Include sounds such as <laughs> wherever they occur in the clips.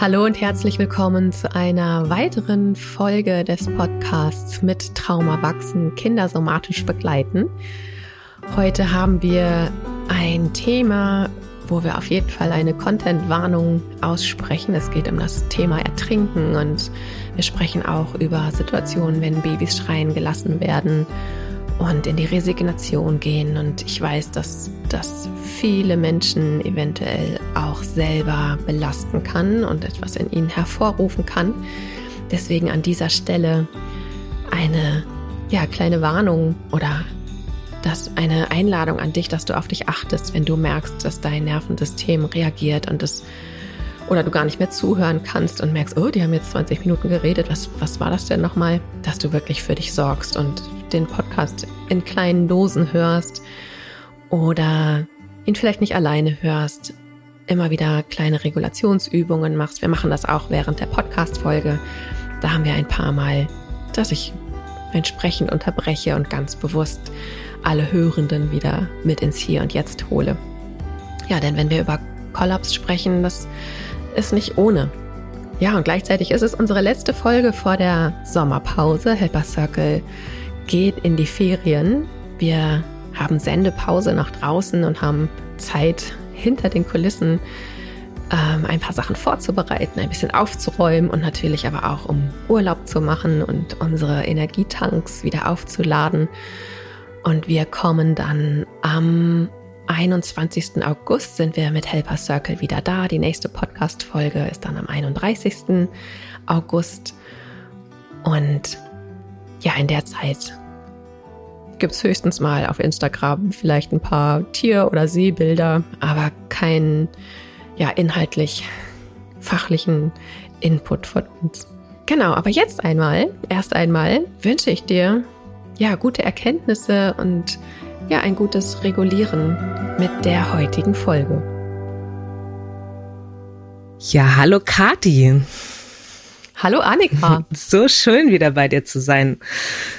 Hallo und herzlich willkommen zu einer weiteren Folge des Podcasts mit Trauma wachsen, Kinder somatisch begleiten. Heute haben wir ein Thema, wo wir auf jeden Fall eine Content-Warnung aussprechen. Es geht um das Thema Ertrinken und wir sprechen auch über Situationen, wenn Babys schreien gelassen werden und in die Resignation gehen. Und ich weiß, dass das viele Menschen eventuell auch selber belasten kann und etwas in ihnen hervorrufen kann. Deswegen an dieser Stelle eine ja, kleine Warnung oder das eine Einladung an dich, dass du auf dich achtest, wenn du merkst, dass dein Nervensystem reagiert und das oder du gar nicht mehr zuhören kannst und merkst, oh, die haben jetzt 20 Minuten geredet, was, was war das denn nochmal? Dass du wirklich für dich sorgst und den Podcast in kleinen Dosen hörst oder ihn vielleicht nicht alleine hörst, immer wieder kleine Regulationsübungen machst. Wir machen das auch während der Podcast-Folge. Da haben wir ein paar Mal, dass ich entsprechend unterbreche und ganz bewusst alle Hörenden wieder mit ins Hier und Jetzt hole. Ja, denn wenn wir über Kollaps sprechen, das ist nicht ohne. Ja, und gleichzeitig ist es unsere letzte Folge vor der Sommerpause. Helper Circle geht in die Ferien. Wir haben Sendepause nach draußen und haben Zeit hinter den Kulissen ähm, ein paar Sachen vorzubereiten, ein bisschen aufzuräumen und natürlich aber auch um Urlaub zu machen und unsere Energietanks wieder aufzuladen. Und wir kommen dann am 21. August sind wir mit Helper Circle wieder da. Die nächste Podcast-Folge ist dann am 31. August. Und ja, in der Zeit gibt es höchstens mal auf Instagram vielleicht ein paar Tier- oder Seebilder, aber keinen ja, inhaltlich fachlichen Input von uns. Genau, aber jetzt einmal, erst einmal wünsche ich dir ja gute Erkenntnisse und ja ein gutes Regulieren mit der heutigen Folge. Ja, hallo Kati. Hallo Annika. <laughs> So schön wieder bei dir zu sein.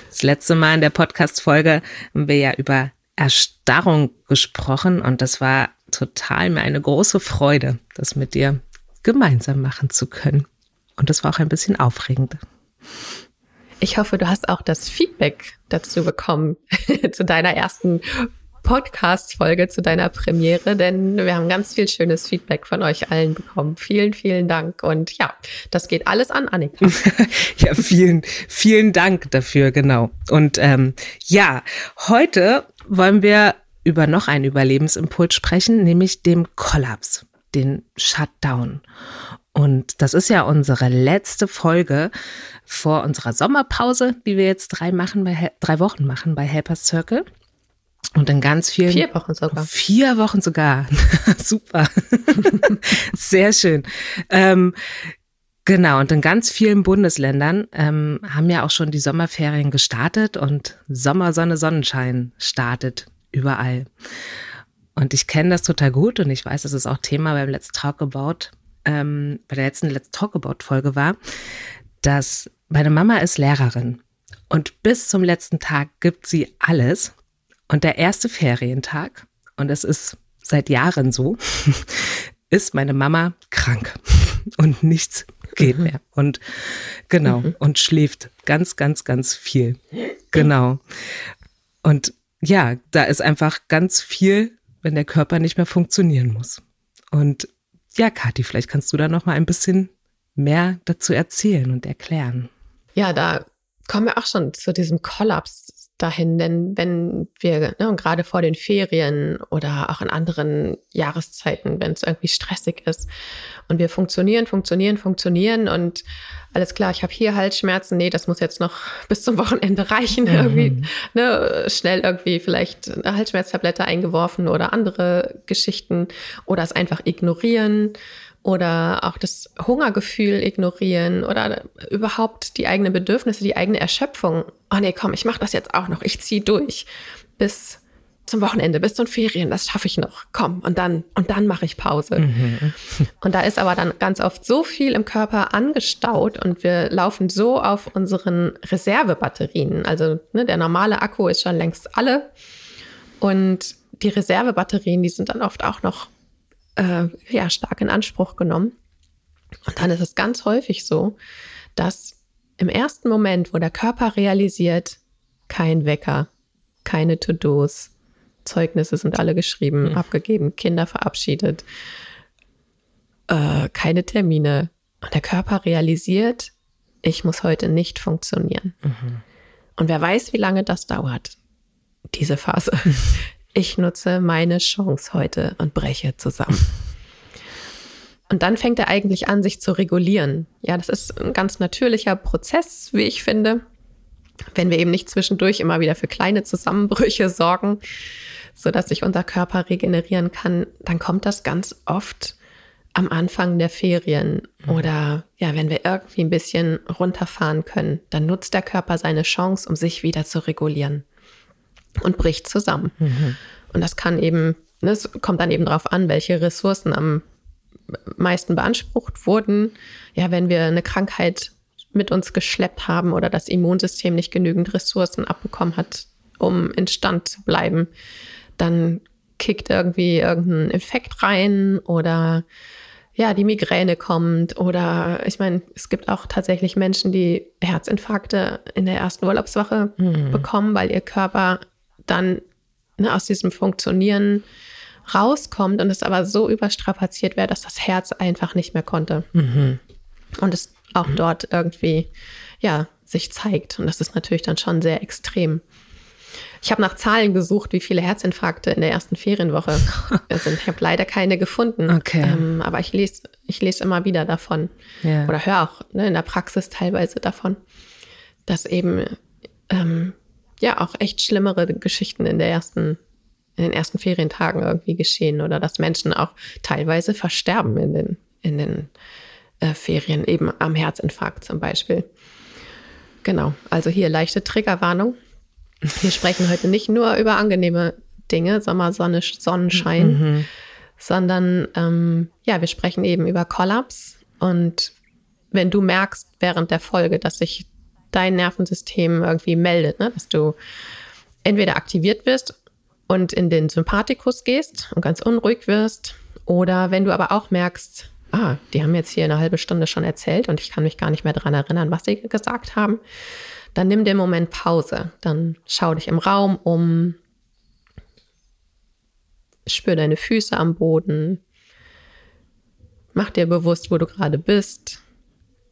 Das letzte Mal in der Podcast-Folge haben wir ja über Erstarrung gesprochen und das war total mir eine große Freude, das mit dir gemeinsam machen zu können. Und das war auch ein bisschen aufregend. Ich hoffe, du hast auch das Feedback dazu bekommen <laughs> zu deiner ersten Podcast-Folge, zu deiner Premiere, denn wir haben ganz viel schönes Feedback von euch allen bekommen. Vielen, vielen Dank. Und ja, das geht alles an Annika. <laughs> ja, vielen, vielen Dank dafür, genau. Und ähm, ja, heute wollen wir über noch einen Überlebensimpuls sprechen, nämlich dem Kollaps, den Shutdown. Und das ist ja unsere letzte Folge vor unserer Sommerpause, die wir jetzt drei, machen bei, drei Wochen machen bei Helpers Circle. Und in ganz vielen. Vier Wochen sogar. Vier Wochen sogar. <laughs> Super. <laughs> Sehr schön. Ähm, genau. Und in ganz vielen Bundesländern ähm, haben ja auch schon die Sommerferien gestartet und Sommer, Sonne, Sonnenschein startet überall. Und ich kenne das total gut und ich weiß, dass es auch Thema beim Let's Talk About, ähm, bei der letzten Let's Talk About Folge war, dass meine Mama ist Lehrerin und bis zum letzten Tag gibt sie alles. Und der erste Ferientag, und es ist seit Jahren so, <laughs> ist meine Mama krank <laughs> und nichts geht mhm. mehr. Und genau, mhm. und schläft ganz, ganz, ganz viel. Genau. Und ja, da ist einfach ganz viel, wenn der Körper nicht mehr funktionieren muss. Und ja, Kathi, vielleicht kannst du da noch mal ein bisschen mehr dazu erzählen und erklären. Ja, da kommen wir auch schon zu diesem Kollaps dahin, denn wenn wir, ne, und gerade vor den Ferien oder auch in anderen Jahreszeiten, wenn es irgendwie stressig ist und wir funktionieren, funktionieren, funktionieren und alles klar, ich habe hier Halsschmerzen, nee, das muss jetzt noch <laughs> bis zum Wochenende reichen, mhm. irgendwie, ne, schnell irgendwie vielleicht eine Halsschmerztablette eingeworfen oder andere Geschichten oder es einfach ignorieren oder auch das Hungergefühl ignorieren oder überhaupt die eigenen Bedürfnisse, die eigene Erschöpfung. Oh nee, komm, ich mache das jetzt auch noch. Ich ziehe durch bis zum Wochenende, bis zu den Ferien, das schaffe ich noch. Komm, und dann und dann mache ich Pause. Mhm. Und da ist aber dann ganz oft so viel im Körper angestaut und wir laufen so auf unseren Reservebatterien. Also ne, der normale Akku ist schon längst alle und die Reservebatterien, die sind dann oft auch noch äh, ja, stark in Anspruch genommen. Und dann ist es ganz häufig so, dass im ersten Moment, wo der Körper realisiert, kein Wecker, keine To-Dos, Zeugnisse sind alle geschrieben, mhm. abgegeben, Kinder verabschiedet, äh, keine Termine. Und der Körper realisiert, ich muss heute nicht funktionieren. Mhm. Und wer weiß, wie lange das dauert, diese Phase. <laughs> Ich nutze meine Chance heute und breche zusammen. Und dann fängt er eigentlich an, sich zu regulieren. Ja, das ist ein ganz natürlicher Prozess, wie ich finde. Wenn wir eben nicht zwischendurch immer wieder für kleine Zusammenbrüche sorgen, so dass sich unser Körper regenerieren kann, dann kommt das ganz oft am Anfang der Ferien mhm. oder ja, wenn wir irgendwie ein bisschen runterfahren können, dann nutzt der Körper seine Chance, um sich wieder zu regulieren und bricht zusammen. Mhm. Und das kann eben, ne, es kommt dann eben darauf an, welche Ressourcen am meisten beansprucht wurden. Ja, wenn wir eine Krankheit mit uns geschleppt haben oder das Immunsystem nicht genügend Ressourcen abbekommen hat, um in Stand zu bleiben, dann kickt irgendwie irgendein Effekt rein oder ja, die Migräne kommt oder ich meine, es gibt auch tatsächlich Menschen, die Herzinfarkte in der ersten Urlaubswoche mhm. bekommen, weil ihr Körper dann ne, aus diesem Funktionieren rauskommt und es aber so überstrapaziert wäre, dass das Herz einfach nicht mehr konnte. Mhm. Und es auch mhm. dort irgendwie, ja, sich zeigt. Und das ist natürlich dann schon sehr extrem. Ich habe nach Zahlen gesucht, wie viele Herzinfarkte in der ersten Ferienwoche <laughs> sind. Ich habe leider keine gefunden. Okay. Ähm, aber ich lese ich les immer wieder davon. Yeah. Oder höre auch ne, in der Praxis teilweise davon, dass eben ähm, ja auch echt schlimmere Geschichten in der ersten in den ersten Ferientagen irgendwie geschehen oder dass Menschen auch teilweise versterben in den, in den äh, Ferien, eben am Herzinfarkt zum Beispiel. Genau, also hier leichte Triggerwarnung. Wir sprechen heute nicht nur über angenehme Dinge, Sommer, Sonne, Sonnenschein, mhm. sondern ähm, ja, wir sprechen eben über Kollaps. Und wenn du merkst während der Folge, dass sich dein Nervensystem irgendwie meldet, ne? dass du entweder aktiviert wirst und in den Sympathikus gehst und ganz unruhig wirst, oder wenn du aber auch merkst, ah, die haben jetzt hier eine halbe Stunde schon erzählt und ich kann mich gar nicht mehr daran erinnern, was sie gesagt haben, dann nimm den Moment Pause. Dann schau dich im Raum um, spür deine Füße am Boden, mach dir bewusst, wo du gerade bist.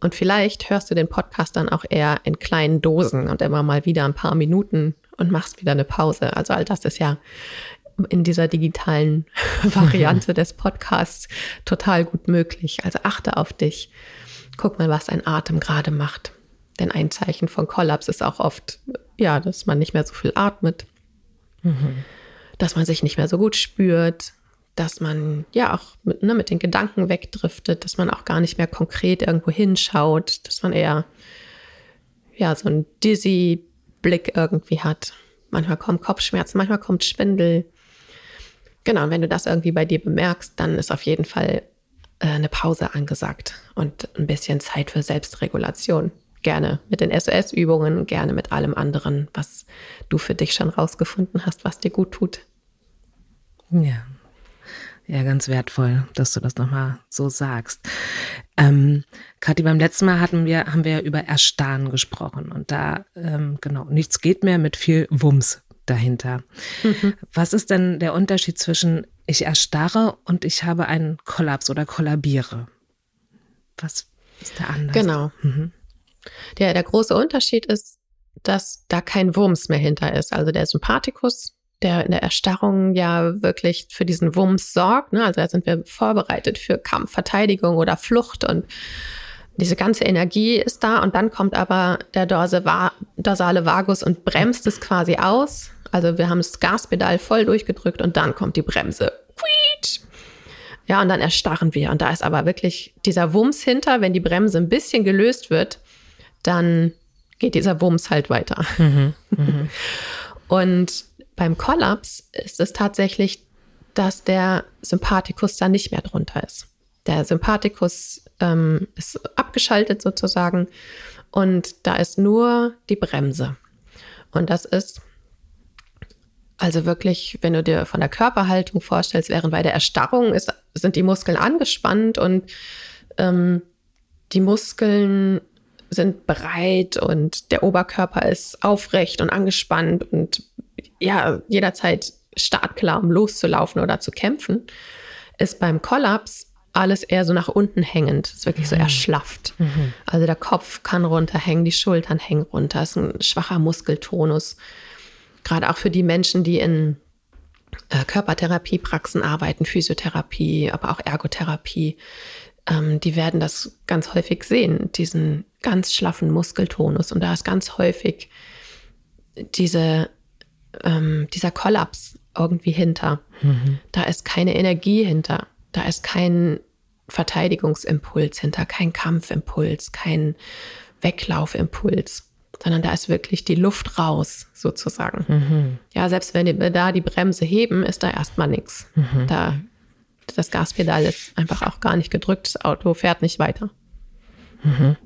Und vielleicht hörst du den Podcast dann auch eher in kleinen Dosen und immer mal wieder ein paar Minuten und machst wieder eine Pause. Also all das ist ja in dieser digitalen <laughs> Variante des Podcasts total gut möglich. Also achte auf dich. Guck mal, was dein Atem gerade macht. Denn ein Zeichen von Kollaps ist auch oft, ja, dass man nicht mehr so viel atmet, mhm. dass man sich nicht mehr so gut spürt, dass man ja auch mit, ne, mit den Gedanken wegdriftet, dass man auch gar nicht mehr konkret irgendwo hinschaut, dass man eher ja so ein dizzy Blick irgendwie hat. Manchmal kommen Kopfschmerzen, manchmal kommt Schwindel. Genau, und wenn du das irgendwie bei dir bemerkst, dann ist auf jeden Fall äh, eine Pause angesagt und ein bisschen Zeit für Selbstregulation gerne mit den SOS-Übungen, gerne mit allem anderen, was du für dich schon rausgefunden hast, was dir gut tut. Ja. Ja, ganz wertvoll, dass du das nochmal so sagst. Ähm, Kathi, beim letzten Mal hatten wir, haben wir über Erstarren gesprochen und da, ähm, genau, nichts geht mehr mit viel Wumms dahinter. Mhm. Was ist denn der Unterschied zwischen ich erstarre und ich habe einen Kollaps oder kollabiere? Was ist der anders? Genau. Mhm. Der, der große Unterschied ist, dass da kein Wumms mehr hinter ist. Also der Sympathikus, der in der Erstarrung ja wirklich für diesen Wumms sorgt. Ne? Also da sind wir vorbereitet für Kampf, Verteidigung oder Flucht und diese ganze Energie ist da und dann kommt aber der dorsale Vagus und bremst es quasi aus. Also wir haben das Gaspedal voll durchgedrückt und dann kommt die Bremse. Quietsch. Ja, und dann erstarren wir. Und da ist aber wirklich dieser Wumms hinter, wenn die Bremse ein bisschen gelöst wird, dann geht dieser Wumms halt weiter. Mhm, mh. <laughs> Und beim Kollaps ist es tatsächlich, dass der Sympathikus da nicht mehr drunter ist. Der Sympathikus ähm, ist abgeschaltet sozusagen und da ist nur die Bremse. Und das ist also wirklich, wenn du dir von der Körperhaltung vorstellst, während bei der Erstarrung ist, sind die Muskeln angespannt und ähm, die Muskeln sind bereit und der Oberkörper ist aufrecht und angespannt und ja, jederzeit startklar, um loszulaufen oder zu kämpfen, ist beim Kollaps alles eher so nach unten hängend. ist wirklich so mhm. erschlafft. Mhm. Also der Kopf kann runterhängen, die Schultern hängen runter. Es ist ein schwacher Muskeltonus. Gerade auch für die Menschen, die in äh, Körpertherapiepraxen arbeiten, Physiotherapie, aber auch Ergotherapie, ähm, die werden das ganz häufig sehen, diesen ganz schlaffen Muskeltonus. Und da ist ganz häufig diese, ähm, dieser Kollaps irgendwie hinter. Mhm. Da ist keine Energie hinter. Da ist kein Verteidigungsimpuls hinter, kein Kampfimpuls, kein Weglaufimpuls, sondern da ist wirklich die Luft raus, sozusagen. Mhm. Ja, selbst wenn wir da die Bremse heben, ist da erstmal nichts. Mhm. Da das Gaspedal ist einfach auch gar nicht gedrückt, das Auto fährt nicht weiter. Mhm.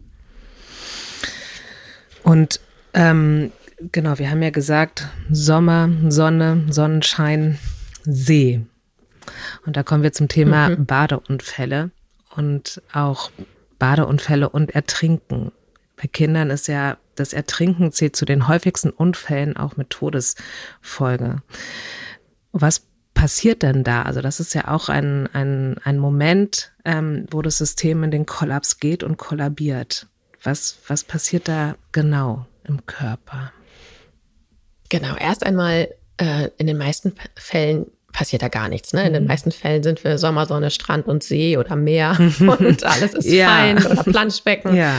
Und ähm, genau, wir haben ja gesagt, Sommer, Sonne, Sonnenschein, See. Und da kommen wir zum Thema mhm. Badeunfälle und auch Badeunfälle und Ertrinken. Bei Kindern ist ja das Ertrinken zählt zu den häufigsten Unfällen auch mit Todesfolge. Was passiert denn da? Also das ist ja auch ein, ein, ein Moment, ähm, wo das System in den Kollaps geht und kollabiert. Was, was passiert da genau im Körper? Genau, erst einmal äh, in den meisten Fällen passiert da gar nichts. Ne? In den mhm. meisten Fällen sind wir Sommersonne, Strand und See oder Meer <laughs> und alles ist ja. fein oder Planschbecken. Ja.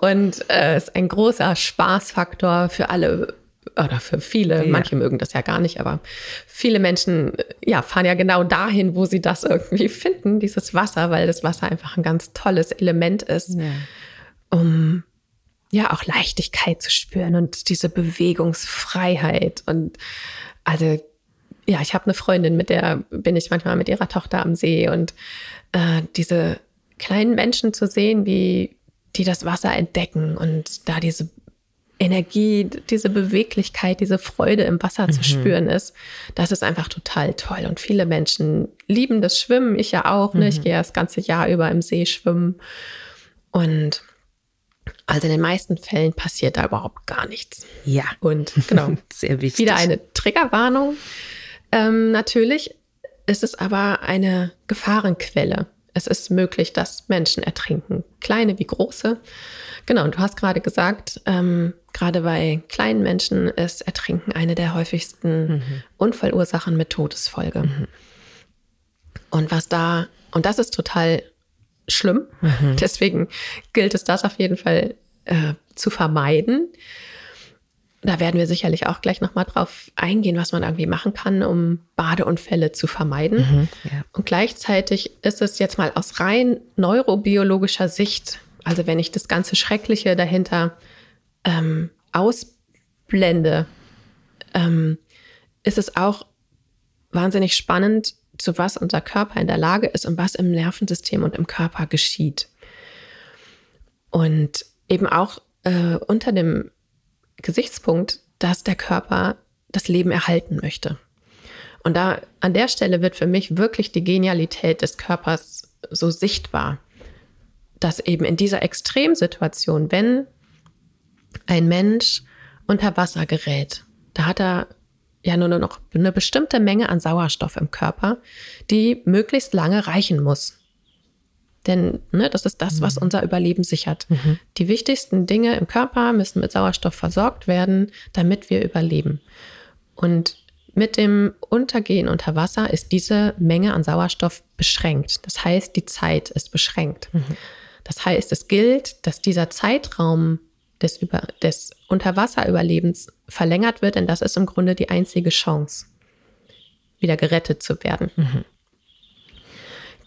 Und äh, es äh, ist ein großer Spaßfaktor für alle oder für viele, ja. manche mögen das ja gar nicht, aber viele Menschen ja, fahren ja genau dahin, wo sie das irgendwie finden, dieses Wasser, weil das Wasser einfach ein ganz tolles Element ist, ja. um ja auch Leichtigkeit zu spüren und diese Bewegungsfreiheit. Und also ja, ich habe eine Freundin, mit der bin ich manchmal mit ihrer Tochter am See und äh, diese kleinen Menschen zu sehen, wie die das Wasser entdecken und da diese Energie, diese Beweglichkeit, diese Freude im Wasser mhm. zu spüren ist, das ist einfach total toll. Und viele Menschen lieben das Schwimmen, ich ja auch. Ne? Mhm. Ich gehe ja das ganze Jahr über im See schwimmen. Und also in den meisten Fällen passiert da überhaupt gar nichts. Ja. Und <laughs> genau. Sehr wichtig. Wieder eine Triggerwarnung. Ähm, natürlich ist es aber eine Gefahrenquelle. Es ist möglich, dass Menschen ertrinken, kleine wie große. Genau, und du hast gerade gesagt, ähm, gerade bei kleinen Menschen ist Ertrinken eine der häufigsten mhm. Unfallursachen mit Todesfolge. Mhm. Und was da, und das ist total schlimm, mhm. deswegen gilt es das auf jeden Fall äh, zu vermeiden da werden wir sicherlich auch gleich nochmal drauf eingehen, was man irgendwie machen kann, um Badeunfälle zu vermeiden. Mhm, ja. Und gleichzeitig ist es jetzt mal aus rein neurobiologischer Sicht, also wenn ich das ganze Schreckliche dahinter ähm, ausblende, ähm, ist es auch wahnsinnig spannend, zu was unser Körper in der Lage ist und was im Nervensystem und im Körper geschieht. Und eben auch äh, unter dem Gesichtspunkt, dass der Körper das Leben erhalten möchte. Und da an der Stelle wird für mich wirklich die Genialität des Körpers so sichtbar, dass eben in dieser Extremsituation, wenn ein Mensch unter Wasser gerät, da hat er ja nur noch eine bestimmte Menge an Sauerstoff im Körper, die möglichst lange reichen muss. Denn ne, das ist das, was mhm. unser Überleben sichert. Mhm. Die wichtigsten Dinge im Körper müssen mit Sauerstoff versorgt werden, damit wir überleben. Und mit dem Untergehen unter Wasser ist diese Menge an Sauerstoff beschränkt. Das heißt, die Zeit ist beschränkt. Mhm. Das heißt, es gilt, dass dieser Zeitraum des, Über des Unterwasserüberlebens verlängert wird, denn das ist im Grunde die einzige Chance, wieder gerettet zu werden. Mhm.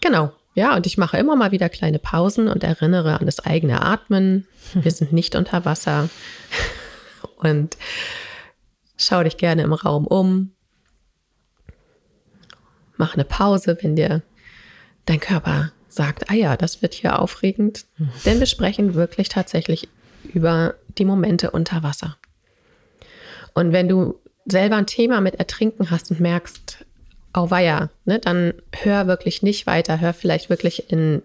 Genau. Ja, und ich mache immer mal wieder kleine Pausen und erinnere an das eigene Atmen. Wir sind nicht unter Wasser. <laughs> Und schau dich gerne im Raum um. Mach eine Pause, wenn dir dein Körper sagt, ah ja, das wird hier aufregend. Denn wir sprechen wirklich tatsächlich über die Momente unter Wasser. Und wenn du selber ein Thema mit Ertrinken hast und merkst, auweia, ne, dann hör wirklich nicht weiter, hör vielleicht wirklich in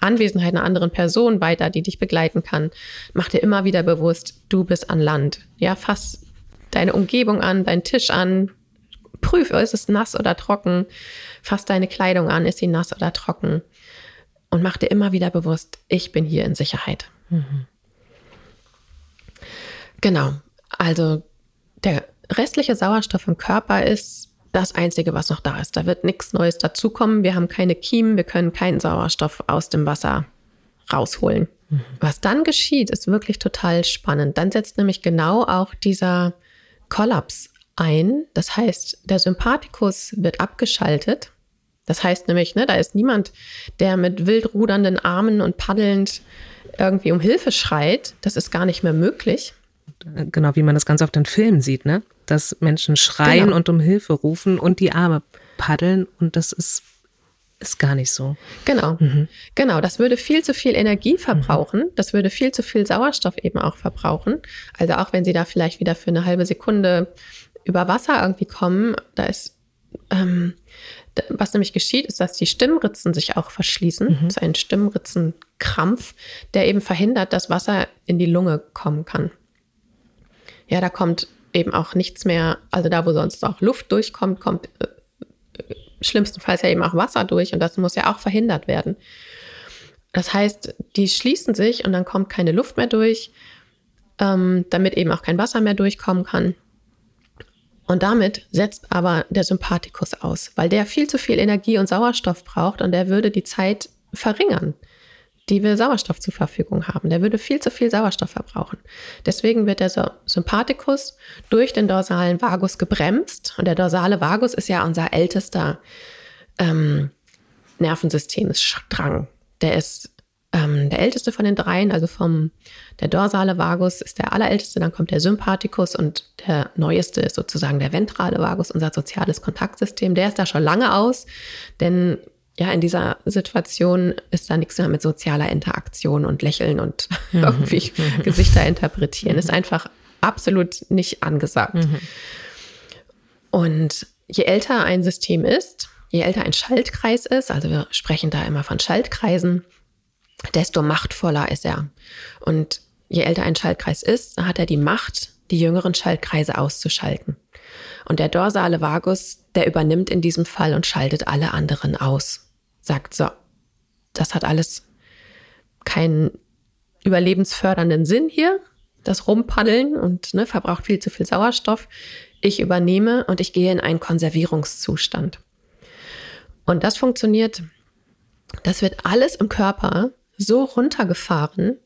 Anwesenheit einer anderen Person weiter, die dich begleiten kann. Mach dir immer wieder bewusst, du bist an Land. Ja, fass deine Umgebung an, deinen Tisch an. Prüf, ist es nass oder trocken. Fass deine Kleidung an, ist sie nass oder trocken. Und mach dir immer wieder bewusst, ich bin hier in Sicherheit. Mhm. Genau. Also der restliche Sauerstoff im Körper ist das Einzige, was noch da ist. Da wird nichts Neues dazukommen. Wir haben keine Kiemen, wir können keinen Sauerstoff aus dem Wasser rausholen. Mhm. Was dann geschieht, ist wirklich total spannend. Dann setzt nämlich genau auch dieser Kollaps ein. Das heißt, der Sympathikus wird abgeschaltet. Das heißt nämlich, ne, da ist niemand, der mit wild rudernden Armen und paddelnd irgendwie um Hilfe schreit. Das ist gar nicht mehr möglich. Genau, wie man das ganz oft in Filmen sieht, ne? Dass Menschen schreien genau. und um Hilfe rufen und die Arme paddeln und das ist ist gar nicht so. Genau. Mhm. Genau, das würde viel zu viel Energie verbrauchen. Mhm. Das würde viel zu viel Sauerstoff eben auch verbrauchen. Also auch wenn sie da vielleicht wieder für eine halbe Sekunde über Wasser irgendwie kommen, da ist, ähm, was nämlich geschieht, ist, dass die Stimmritzen sich auch verschließen. Mhm. Das ist ein Stimmritzenkrampf, der eben verhindert, dass Wasser in die Lunge kommen kann. Ja, da kommt eben auch nichts mehr, also da, wo sonst auch Luft durchkommt, kommt äh, schlimmstenfalls ja eben auch Wasser durch und das muss ja auch verhindert werden. Das heißt, die schließen sich und dann kommt keine Luft mehr durch, ähm, damit eben auch kein Wasser mehr durchkommen kann. Und damit setzt aber der Sympathikus aus, weil der viel zu viel Energie und Sauerstoff braucht und der würde die Zeit verringern, die wir Sauerstoff zur Verfügung haben. Der würde viel zu viel Sauerstoff verbrauchen. Deswegen wird der Sympathikus durch den dorsalen Vagus gebremst. Und der dorsale Vagus ist ja unser ältester ähm, Nervensystemstrang. Der ist ähm, der älteste von den dreien, also vom der dorsale Vagus ist der allerälteste, dann kommt der Sympathikus und der neueste ist sozusagen der ventrale Vagus, unser soziales Kontaktsystem. Der ist da schon lange aus, denn ja, in dieser Situation ist da nichts mehr mit sozialer Interaktion und Lächeln und <laughs> mhm. irgendwie mhm. Gesichter interpretieren. Ist einfach absolut nicht angesagt. Mhm. Und je älter ein System ist, je älter ein Schaltkreis ist, also wir sprechen da immer von Schaltkreisen, desto machtvoller ist er. Und je älter ein Schaltkreis ist, hat er die Macht, die jüngeren Schaltkreise auszuschalten. Und der dorsale Vagus, der übernimmt in diesem Fall und schaltet alle anderen aus. Sagt so, das hat alles keinen überlebensfördernden Sinn hier, das Rumpaddeln und ne, verbraucht viel zu viel Sauerstoff. Ich übernehme und ich gehe in einen Konservierungszustand. Und das funktioniert, das wird alles im Körper so runtergefahren.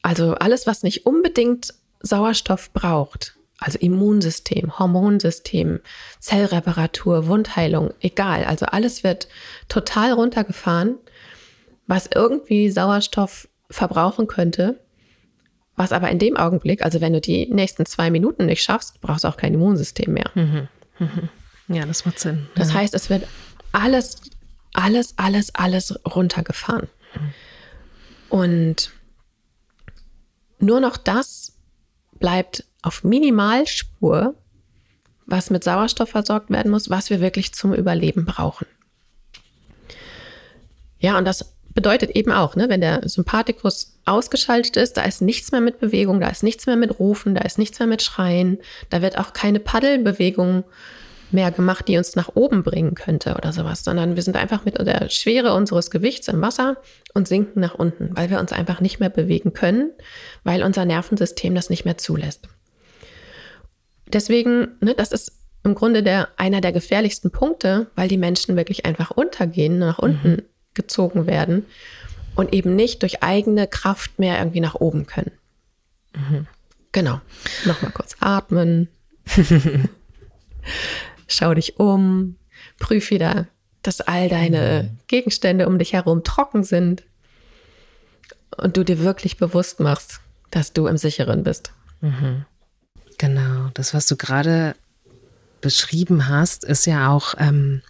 Also alles, was nicht unbedingt Sauerstoff braucht, also Immunsystem, Hormonsystem, Zellreparatur, Wundheilung, egal. Also alles wird total runtergefahren, was irgendwie Sauerstoff verbrauchen könnte. Was aber in dem Augenblick, also wenn du die nächsten zwei Minuten nicht schaffst, brauchst du auch kein Immunsystem mehr. Mhm. Mhm. Ja, das macht Sinn. Das heißt, es wird alles, alles, alles, alles runtergefahren. Und nur noch das bleibt auf Minimalspur, was mit Sauerstoff versorgt werden muss, was wir wirklich zum Überleben brauchen. Ja, und das bedeutet eben auch, ne, wenn der Sympathikus ausgeschaltet ist, da ist nichts mehr mit Bewegung, da ist nichts mehr mit Rufen, da ist nichts mehr mit Schreien, da wird auch keine Paddelbewegung mehr gemacht, die uns nach oben bringen könnte oder sowas, sondern wir sind einfach mit der Schwere unseres Gewichts im Wasser und sinken nach unten, weil wir uns einfach nicht mehr bewegen können, weil unser Nervensystem das nicht mehr zulässt. Deswegen, ne, das ist im Grunde der, einer der gefährlichsten Punkte, weil die Menschen wirklich einfach untergehen, nach unten mhm. gezogen werden und eben nicht durch eigene Kraft mehr irgendwie nach oben können. Mhm. Genau. Nochmal kurz atmen. <laughs> schau dich um, prüf wieder, dass all deine mhm. Gegenstände um dich herum trocken sind und du dir wirklich bewusst machst, dass du im Sicheren bist. Mhm. Genau, das, was du gerade beschrieben hast, ist ja auch, ähm,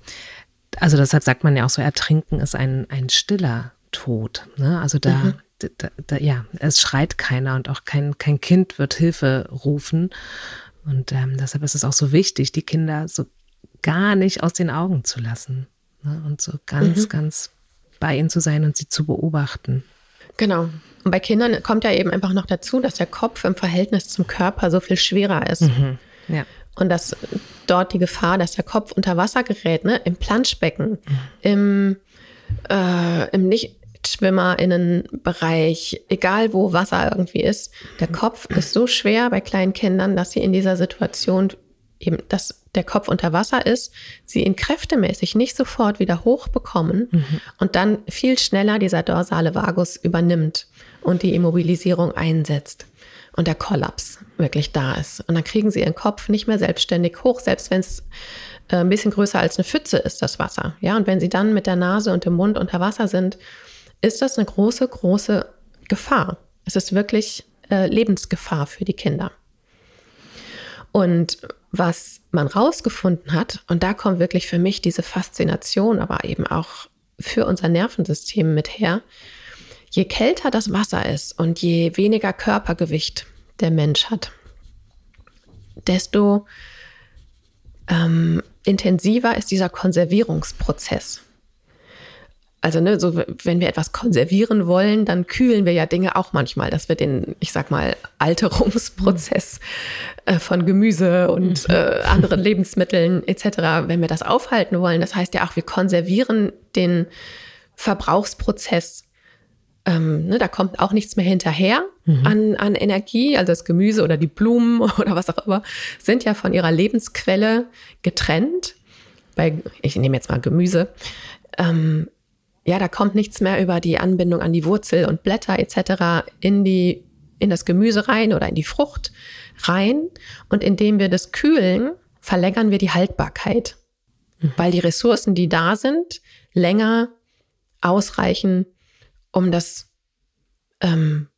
also deshalb sagt man ja auch so, Ertrinken ist ein, ein stiller Tod. Ne? Also da, mhm. da, da, ja, es schreit keiner und auch kein, kein Kind wird Hilfe rufen. Und ähm, deshalb ist es auch so wichtig, die Kinder so gar nicht aus den Augen zu lassen. Ne? Und so ganz, mhm. ganz bei ihnen zu sein und sie zu beobachten. Genau. Und bei Kindern kommt ja eben einfach noch dazu, dass der Kopf im Verhältnis zum Körper so viel schwerer ist. Mhm. Ja. Und dass dort die Gefahr, dass der Kopf unter Wasser gerät, ne, im Planschbecken, mhm. im, äh, im Nichtschwimmerinnenbereich, egal wo Wasser irgendwie ist, der Kopf ist so schwer bei kleinen Kindern, dass sie in dieser Situation eben, dass der Kopf unter Wasser ist, sie ihn kräftemäßig nicht sofort wieder hochbekommen mhm. und dann viel schneller dieser dorsale Vagus übernimmt und die Immobilisierung einsetzt und der Kollaps wirklich da ist. Und dann kriegen sie ihren Kopf nicht mehr selbstständig hoch, selbst wenn es äh, ein bisschen größer als eine Pfütze ist, das Wasser. Ja, und wenn sie dann mit der Nase und dem Mund unter Wasser sind, ist das eine große, große Gefahr. Es ist wirklich äh, Lebensgefahr für die Kinder. Und was man rausgefunden hat, und da kommt wirklich für mich diese Faszination, aber eben auch für unser Nervensystem mit her, je kälter das Wasser ist und je weniger Körpergewicht der Mensch hat, desto ähm, intensiver ist dieser Konservierungsprozess. Also, ne, so, wenn wir etwas konservieren wollen, dann kühlen wir ja Dinge auch manchmal, dass wir den, ich sag mal, Alterungsprozess äh, von Gemüse und mhm. äh, anderen Lebensmitteln etc., wenn wir das aufhalten wollen, das heißt ja auch, wir konservieren den Verbrauchsprozess. Ähm, ne, da kommt auch nichts mehr hinterher mhm. an, an Energie. Also das Gemüse oder die Blumen <laughs> oder was auch immer sind ja von ihrer Lebensquelle getrennt. Bei, ich nehme jetzt mal Gemüse. Ähm, ja, da kommt nichts mehr über die Anbindung an die Wurzel und Blätter etc. in die in das Gemüse rein oder in die Frucht rein. Und indem wir das kühlen, verlängern wir die Haltbarkeit, mhm. weil die Ressourcen, die da sind, länger ausreichen, um das ähm,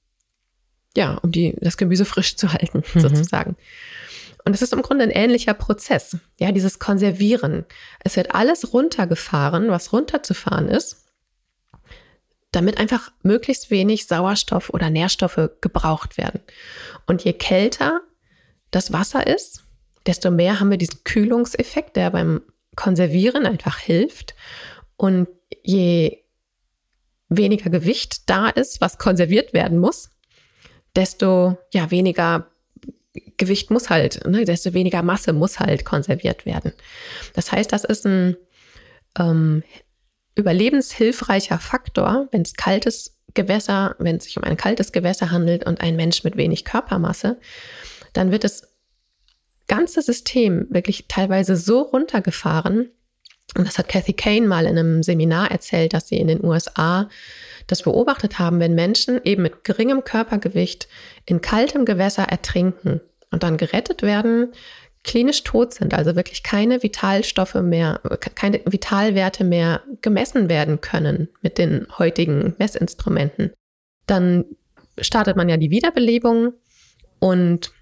ja, um die, das Gemüse frisch zu halten, mhm. sozusagen. Und es ist im Grunde ein ähnlicher Prozess. Ja, dieses Konservieren. Es wird alles runtergefahren, was runterzufahren ist damit einfach möglichst wenig Sauerstoff oder Nährstoffe gebraucht werden. Und je kälter das Wasser ist, desto mehr haben wir diesen Kühlungseffekt, der beim Konservieren einfach hilft. Und je weniger Gewicht da ist, was konserviert werden muss, desto ja, weniger Gewicht muss halt, ne, desto weniger Masse muss halt konserviert werden. Das heißt, das ist ein ähm, überlebenshilfreicher Faktor, wenn es kaltes Gewässer, wenn es sich um ein kaltes Gewässer handelt und ein Mensch mit wenig Körpermasse, dann wird das ganze System wirklich teilweise so runtergefahren. Und das hat Kathy Kane mal in einem Seminar erzählt, dass sie in den USA das beobachtet haben, wenn Menschen eben mit geringem Körpergewicht in kaltem Gewässer ertrinken und dann gerettet werden, klinisch tot sind, also wirklich keine Vitalstoffe mehr, keine Vitalwerte mehr gemessen werden können mit den heutigen Messinstrumenten, dann startet man ja die Wiederbelebung und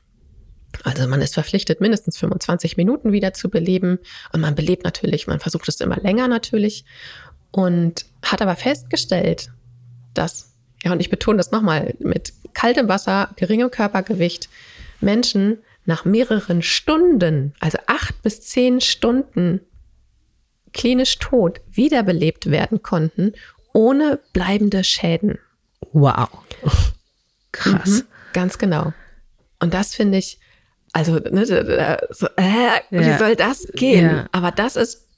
also man ist verpflichtet, mindestens 25 Minuten wieder zu beleben. Und man belebt natürlich, man versucht es immer länger natürlich. Und hat aber festgestellt, dass, ja, und ich betone das nochmal, mit kaltem Wasser, geringem Körpergewicht Menschen nach mehreren Stunden, also acht bis zehn Stunden klinisch tot wiederbelebt werden konnten, ohne bleibende Schäden. Wow. <laughs> Krass. Mhm, ganz genau. Und das finde ich, also, ne, so, äh, wie ja. soll das gehen? Ja. Aber das ist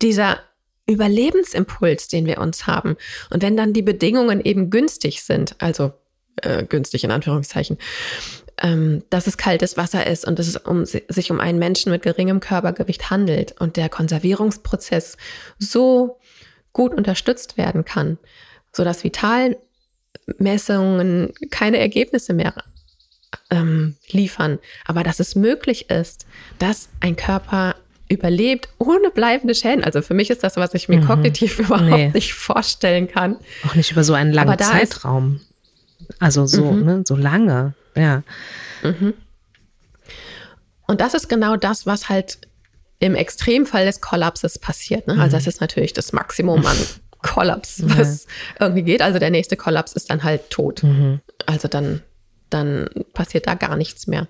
dieser Überlebensimpuls, den wir uns haben. Und wenn dann die Bedingungen eben günstig sind, also äh, günstig in Anführungszeichen, ähm, dass es kaltes Wasser ist und dass es um, sich um einen Menschen mit geringem Körpergewicht handelt und der Konservierungsprozess so gut unterstützt werden kann, sodass Vitalmessungen keine Ergebnisse mehr ähm, liefern, aber dass es möglich ist, dass ein Körper überlebt ohne bleibende Schäden. Also für mich ist das, was ich mir mhm. kognitiv <laughs> überhaupt nee. nicht vorstellen kann. Auch nicht über so einen langen Zeitraum. Also so, mhm. ne, so lange. Ja. Mhm. Und das ist genau das, was halt im Extremfall des Kollapses passiert. Ne? Also mhm. das ist natürlich das Maximum an <laughs> Kollaps, was ja. irgendwie geht. Also der nächste Kollaps ist dann halt tot. Mhm. Also dann, dann passiert da gar nichts mehr.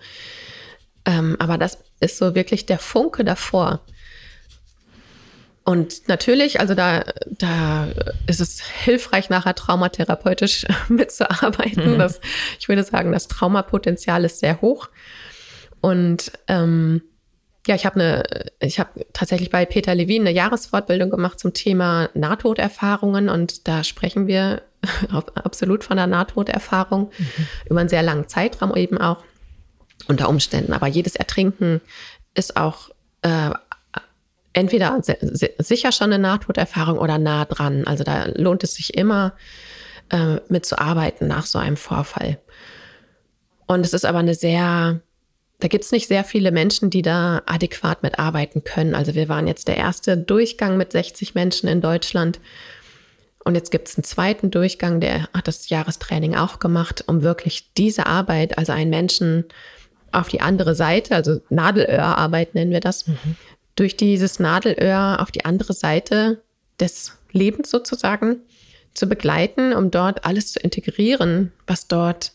Ähm, aber das ist so wirklich der Funke davor. Und natürlich, also da, da ist es hilfreich, nachher traumatherapeutisch <laughs> mitzuarbeiten. Mhm. Das, ich würde sagen, das Traumapotenzial ist sehr hoch. Und ähm, ja, ich habe eine, ich habe tatsächlich bei Peter Levin eine Jahresfortbildung gemacht zum Thema Nahtoderfahrungen und da sprechen wir <laughs> absolut von der Nahtoderfahrung mhm. über einen sehr langen Zeitraum eben auch unter Umständen. Aber jedes Ertrinken ist auch äh, entweder sicher schon eine Nahtoderfahrung oder nah dran. Also da lohnt es sich immer äh, mitzuarbeiten nach so einem Vorfall. Und es ist aber eine sehr, da gibt es nicht sehr viele Menschen, die da adäquat mitarbeiten können. Also wir waren jetzt der erste Durchgang mit 60 Menschen in Deutschland. Und jetzt gibt es einen zweiten Durchgang, der hat das Jahrestraining auch gemacht, um wirklich diese Arbeit, also einen Menschen auf die andere Seite, also Nadelöhrarbeit nennen wir das, mhm durch dieses Nadelöhr auf die andere Seite des Lebens sozusagen zu begleiten, um dort alles zu integrieren, was dort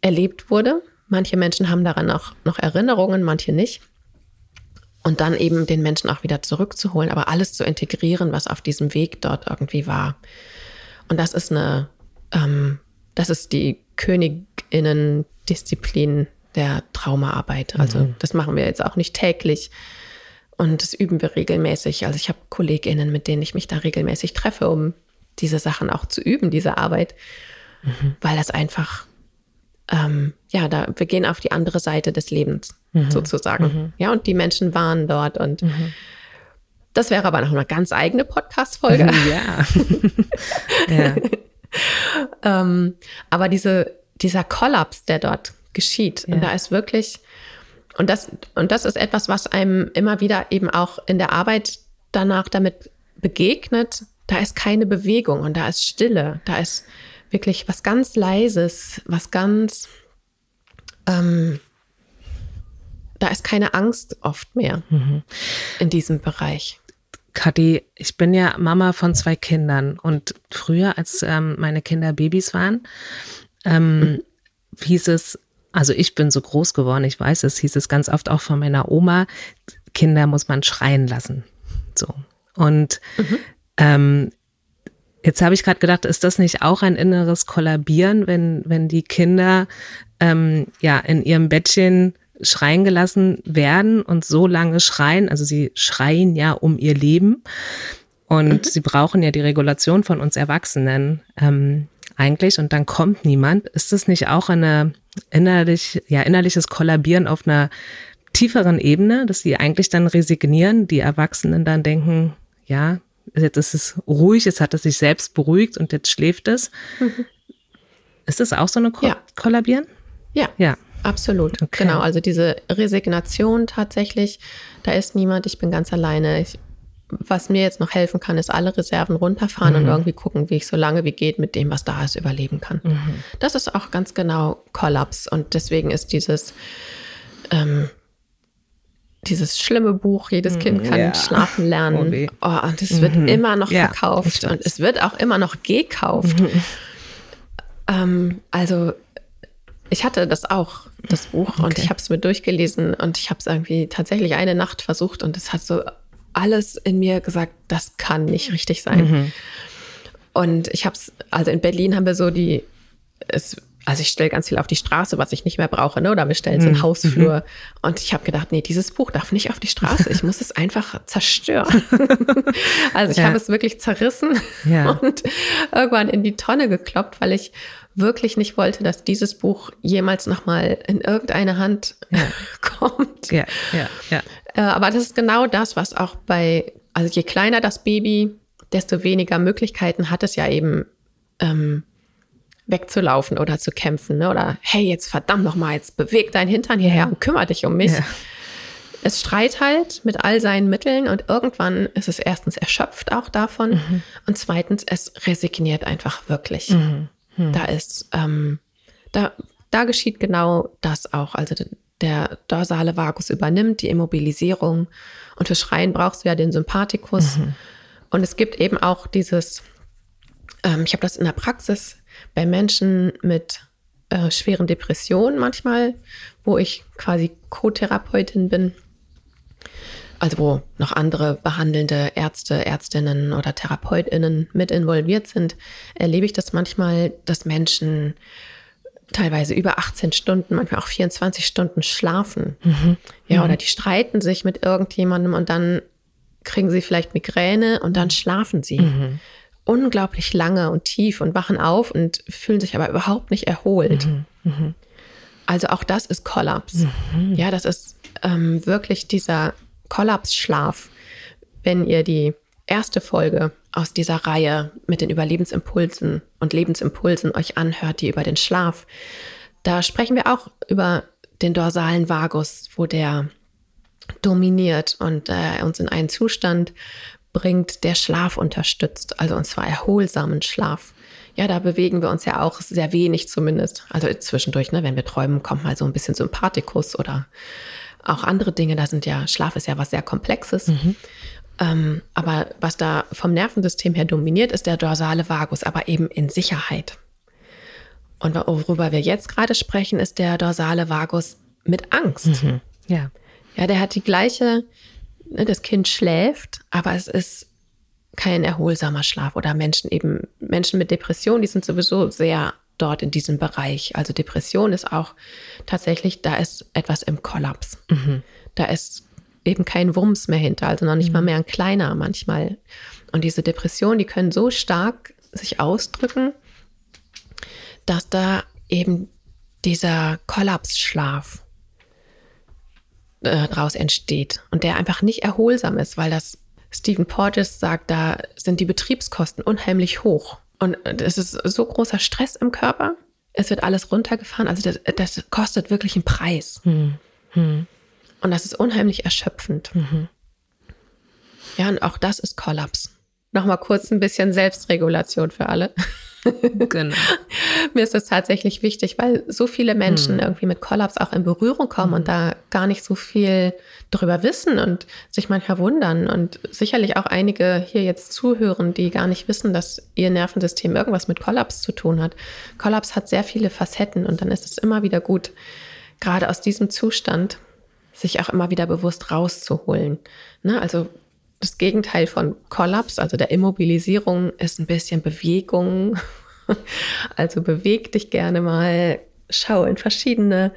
erlebt wurde. Manche Menschen haben daran auch noch Erinnerungen, manche nicht. Und dann eben den Menschen auch wieder zurückzuholen, aber alles zu integrieren, was auf diesem Weg dort irgendwie war. Und das ist eine, ähm, das ist die Königinnen-Disziplin der Traumaarbeit. Also mhm. das machen wir jetzt auch nicht täglich. Und das üben wir regelmäßig. Also ich habe KollegInnen, mit denen ich mich da regelmäßig treffe, um diese Sachen auch zu üben, diese Arbeit. Mhm. Weil das einfach, ähm, ja, da, wir gehen auf die andere Seite des Lebens mhm. sozusagen. Mhm. Ja, und die Menschen waren dort und mhm. das wäre aber noch eine ganz eigene Podcast-Folge. <laughs> Ja. <laughs> ja. ähm, aber diese, dieser Kollaps, der dort geschieht. Ja. Und da ist wirklich, und das, und das ist etwas, was einem immer wieder eben auch in der Arbeit danach damit begegnet. Da ist keine Bewegung und da ist Stille. Da ist wirklich was ganz Leises, was ganz, ähm, da ist keine Angst oft mehr mhm. in diesem Bereich. Kadi, ich bin ja Mama von zwei Kindern und früher, als ähm, meine Kinder Babys waren, ähm, hieß es, also ich bin so groß geworden, ich weiß, es hieß es ganz oft auch von meiner Oma, Kinder muss man schreien lassen. So. Und mhm. ähm, jetzt habe ich gerade gedacht, ist das nicht auch ein inneres Kollabieren, wenn, wenn die Kinder ähm, ja in ihrem Bettchen schreien gelassen werden und so lange schreien, also sie schreien ja um ihr Leben und mhm. sie brauchen ja die Regulation von uns Erwachsenen ähm, eigentlich und dann kommt niemand. Ist das nicht auch eine innerlich, ja, innerliches Kollabieren auf einer tieferen Ebene, dass sie eigentlich dann resignieren, die Erwachsenen dann denken, ja, jetzt ist es ruhig, jetzt hat es sich selbst beruhigt und jetzt schläft es. Mhm. Ist das auch so eine Ko ja. Kollabieren? Ja. Ja. Absolut. Okay. Genau. Also diese Resignation tatsächlich, da ist niemand, ich bin ganz alleine. Ich was mir jetzt noch helfen kann, ist alle Reserven runterfahren mhm. und irgendwie gucken, wie ich so lange wie geht mit dem, was da ist, überleben kann. Mhm. Das ist auch ganz genau Kollaps und deswegen ist dieses ähm, dieses schlimme Buch, jedes Kind mhm, kann ja. schlafen lernen. Oh, oh das mhm. wird immer noch ja, verkauft und es wird auch immer noch gekauft. Mhm. Ähm, also ich hatte das auch, das Buch, okay. und ich habe es mir durchgelesen und ich habe es irgendwie tatsächlich eine Nacht versucht und es hat so alles in mir gesagt, das kann nicht richtig sein. Mhm. Und ich habe es, also in Berlin haben wir so die, es, also ich stelle ganz viel auf die Straße, was ich nicht mehr brauche, ne? Oder wir stellen es in den mhm. Hausflur. Mhm. Und ich habe gedacht, nee, dieses Buch darf nicht auf die Straße. Ich muss es einfach zerstören. <laughs> also ich ja. habe es wirklich zerrissen ja. <laughs> und irgendwann in die Tonne gekloppt, weil ich wirklich nicht wollte, dass dieses Buch jemals nochmal in irgendeine Hand ja. <laughs> kommt. Ja, ja, ja. Äh, aber das ist genau das, was auch bei, also je kleiner das Baby, desto weniger Möglichkeiten hat es ja eben ähm, wegzulaufen oder zu kämpfen. Ne? Oder hey, jetzt verdammt nochmal, jetzt beweg dein Hintern hierher und kümmere dich um mich. Ja. Es streit halt mit all seinen Mitteln und irgendwann ist es erstens erschöpft auch davon mhm. und zweitens, es resigniert einfach wirklich. Mhm. Mhm. Da ist, ähm, da, da geschieht genau das auch. Also der dorsale Vagus übernimmt, die Immobilisierung. Und für Schreien brauchst du ja den Sympathikus. Mhm. Und es gibt eben auch dieses, ähm, ich habe das in der Praxis bei Menschen mit äh, schweren Depressionen manchmal, wo ich quasi Co-Therapeutin bin. also wo noch andere behandelnde Ärzte, Ärztinnen oder Therapeutinnen mit involviert sind, erlebe ich das manchmal, dass Menschen teilweise über 18 Stunden, manchmal auch 24 Stunden schlafen. Mhm. Ja, mhm. oder die streiten sich mit irgendjemandem und dann kriegen sie vielleicht Migräne und dann schlafen sie. Mhm. Unglaublich lange und tief und wachen auf und fühlen sich aber überhaupt nicht erholt. Mhm. Mhm. Also auch das ist Kollaps. Mhm. Ja, das ist ähm, wirklich dieser Kollapsschlaf. Wenn ihr die erste Folge aus dieser Reihe mit den Überlebensimpulsen und Lebensimpulsen euch anhört, die über den Schlaf, da sprechen wir auch über den dorsalen Vagus, wo der dominiert und äh, uns in einen Zustand bringt, der Schlaf unterstützt, also und zwar erholsamen Schlaf. Ja, da bewegen wir uns ja auch sehr wenig zumindest. Also zwischendurch, ne, wenn wir träumen, kommt mal so ein bisschen Sympathikus oder auch andere Dinge. Da sind ja, Schlaf ist ja was sehr Komplexes. Mhm. Ähm, aber was da vom Nervensystem her dominiert, ist der dorsale Vagus, aber eben in Sicherheit. Und worüber wir jetzt gerade sprechen, ist der dorsale Vagus mit Angst. Mhm. Ja. Ja, der hat die gleiche, ne, das Kind schläft, aber es ist kein erholsamer Schlaf oder Menschen eben, Menschen mit Depression, die sind sowieso sehr dort in diesem Bereich. Also Depression ist auch tatsächlich, da ist etwas im Kollaps. Mhm. Da ist eben kein Wumms mehr hinter, also noch nicht mhm. mal mehr ein kleiner manchmal. Und diese Depressionen, die können so stark sich ausdrücken, dass da eben dieser Kollapsschlaf äh, daraus entsteht und der einfach nicht erholsam ist, weil das Stephen Porges sagt, da sind die Betriebskosten unheimlich hoch. Und es ist so großer Stress im Körper. Es wird alles runtergefahren. Also das, das kostet wirklich einen Preis. Hm. Hm. Und das ist unheimlich erschöpfend. Mhm. Ja, und auch das ist Kollaps. Nochmal kurz ein bisschen Selbstregulation für alle. <laughs> Genau. Mir ist das tatsächlich wichtig, weil so viele Menschen hm. irgendwie mit Kollaps auch in Berührung kommen hm. und da gar nicht so viel darüber wissen und sich manchmal wundern und sicherlich auch einige hier jetzt zuhören, die gar nicht wissen, dass ihr Nervensystem irgendwas mit Kollaps zu tun hat. Kollaps hat sehr viele Facetten und dann ist es immer wieder gut, gerade aus diesem Zustand sich auch immer wieder bewusst rauszuholen. Ne? Also das Gegenteil von Kollaps, also der Immobilisierung, ist ein bisschen Bewegung. <laughs> Also beweg dich gerne mal, schau in verschiedene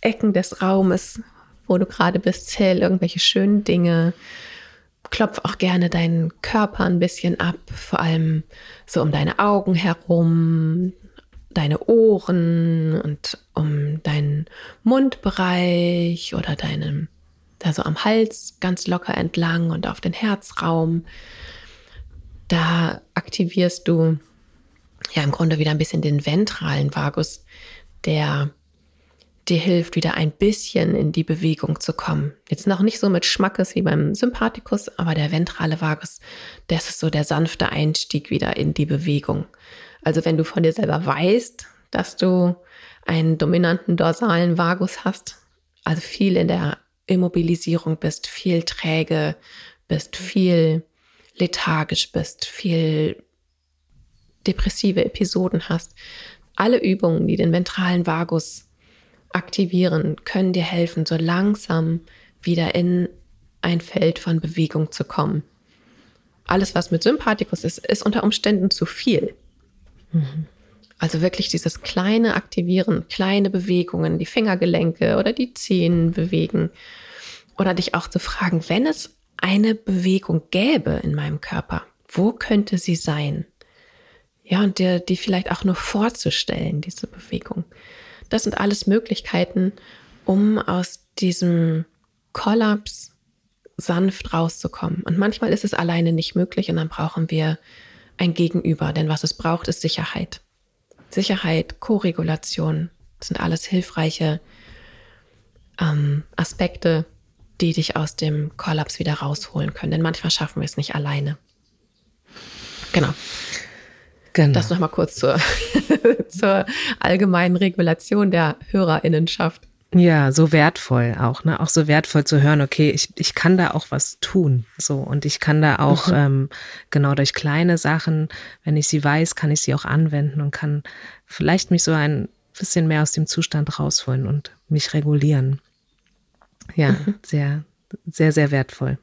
Ecken des Raumes, wo du gerade bist, zähl irgendwelche schönen Dinge. Klopf auch gerne deinen Körper ein bisschen ab, vor allem so um deine Augen herum, deine Ohren und um deinen Mundbereich oder deinen da so am Hals ganz locker entlang und auf den Herzraum. Da aktivierst du ja im Grunde wieder ein bisschen den ventralen Vagus, der dir hilft, wieder ein bisschen in die Bewegung zu kommen. Jetzt noch nicht so mit Schmackes wie beim Sympathikus, aber der ventrale Vagus, das ist so der sanfte Einstieg wieder in die Bewegung. Also wenn du von dir selber weißt, dass du einen dominanten dorsalen Vagus hast, also viel in der Immobilisierung bist, viel träge bist, viel lethargisch bist, viel depressive Episoden hast. Alle Übungen, die den ventralen Vagus aktivieren, können dir helfen, so langsam wieder in ein Feld von Bewegung zu kommen. Alles, was mit Sympathikus ist, ist unter Umständen zu viel. Also wirklich dieses kleine Aktivieren, kleine Bewegungen, die Fingergelenke oder die Zehen bewegen. Oder dich auch zu fragen, wenn es eine Bewegung gäbe in meinem Körper, wo könnte sie sein? Ja, und dir die vielleicht auch nur vorzustellen, diese Bewegung. Das sind alles Möglichkeiten, um aus diesem Kollaps sanft rauszukommen. Und manchmal ist es alleine nicht möglich und dann brauchen wir ein Gegenüber, denn was es braucht, ist Sicherheit. Sicherheit, Koregulation sind alles hilfreiche ähm, Aspekte, die dich aus dem Kollaps wieder rausholen können. Denn manchmal schaffen wir es nicht alleine. Genau. Genau. Das nochmal kurz zur, <laughs> zur allgemeinen Regulation der Hörerinnenschaft. Ja, so wertvoll auch, ne? Auch so wertvoll zu hören, okay, ich, ich kann da auch was tun. So, und ich kann da auch, mhm. ähm, genau durch kleine Sachen, wenn ich sie weiß, kann ich sie auch anwenden und kann vielleicht mich so ein bisschen mehr aus dem Zustand rausholen und mich regulieren. Ja, mhm. sehr, sehr, sehr wertvoll.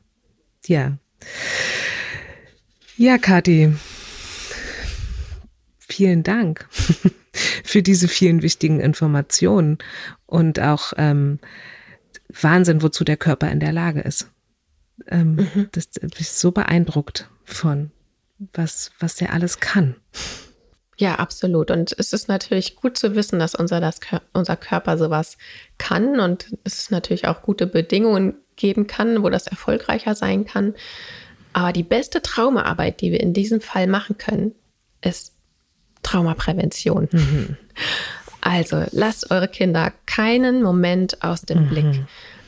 Ja. Ja, Kathi. Vielen Dank <laughs> für diese vielen wichtigen Informationen und auch ähm, Wahnsinn, wozu der Körper in der Lage ist. Ähm, mhm. Das ich so beeindruckt von, was, was der alles kann. Ja, absolut. Und es ist natürlich gut zu wissen, dass unser, das, unser Körper sowas kann und es ist natürlich auch gute Bedingungen geben kann, wo das erfolgreicher sein kann. Aber die beste Traumaarbeit, die wir in diesem Fall machen können, ist Traumaprävention. Mhm. Also lasst eure Kinder keinen Moment aus dem mhm. Blick.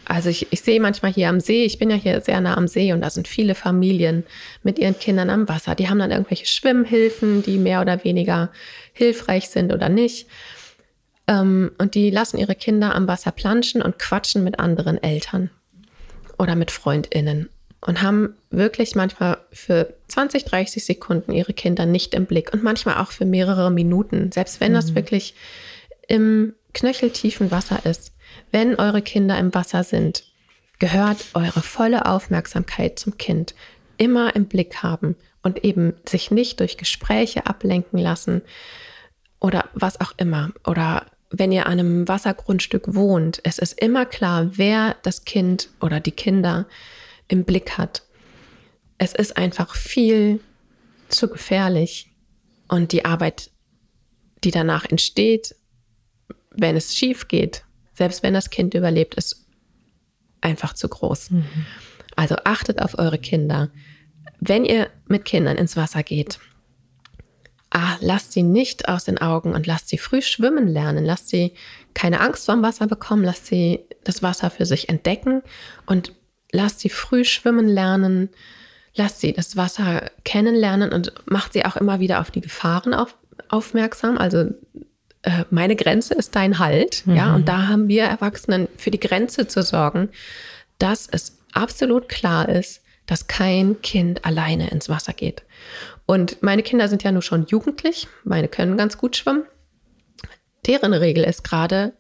Also ich, ich sehe manchmal hier am See, ich bin ja hier sehr nah am See und da sind viele Familien mit ihren Kindern am Wasser. Die haben dann irgendwelche Schwimmhilfen, die mehr oder weniger hilfreich sind oder nicht. Ähm, und die lassen ihre Kinder am Wasser planschen und quatschen mit anderen Eltern oder mit Freundinnen und haben wirklich manchmal für 20, 30 Sekunden ihre Kinder nicht im Blick und manchmal auch für mehrere Minuten, selbst wenn mhm. das wirklich im knöcheltiefen Wasser ist. Wenn eure Kinder im Wasser sind, gehört eure volle Aufmerksamkeit zum Kind. Immer im Blick haben und eben sich nicht durch Gespräche ablenken lassen oder was auch immer. Oder wenn ihr an einem Wassergrundstück wohnt, es ist immer klar, wer das Kind oder die Kinder im Blick hat. Es ist einfach viel zu gefährlich und die Arbeit, die danach entsteht, wenn es schief geht, selbst wenn das Kind überlebt, ist einfach zu groß. Mhm. Also achtet auf eure Kinder. Wenn ihr mit Kindern ins Wasser geht, ah, lasst sie nicht aus den Augen und lasst sie früh schwimmen lernen. Lasst sie keine Angst vorm Wasser bekommen. Lasst sie das Wasser für sich entdecken und lasst sie früh schwimmen lernen. Lasst sie das Wasser kennenlernen und macht sie auch immer wieder auf die Gefahren auf, aufmerksam. Also äh, meine Grenze ist dein Halt. Mhm. Ja, und da haben wir Erwachsenen für die Grenze zu sorgen, dass es absolut klar ist, dass kein Kind alleine ins Wasser geht. Und meine Kinder sind ja nur schon jugendlich, meine können ganz gut schwimmen. Deren Regel ist gerade,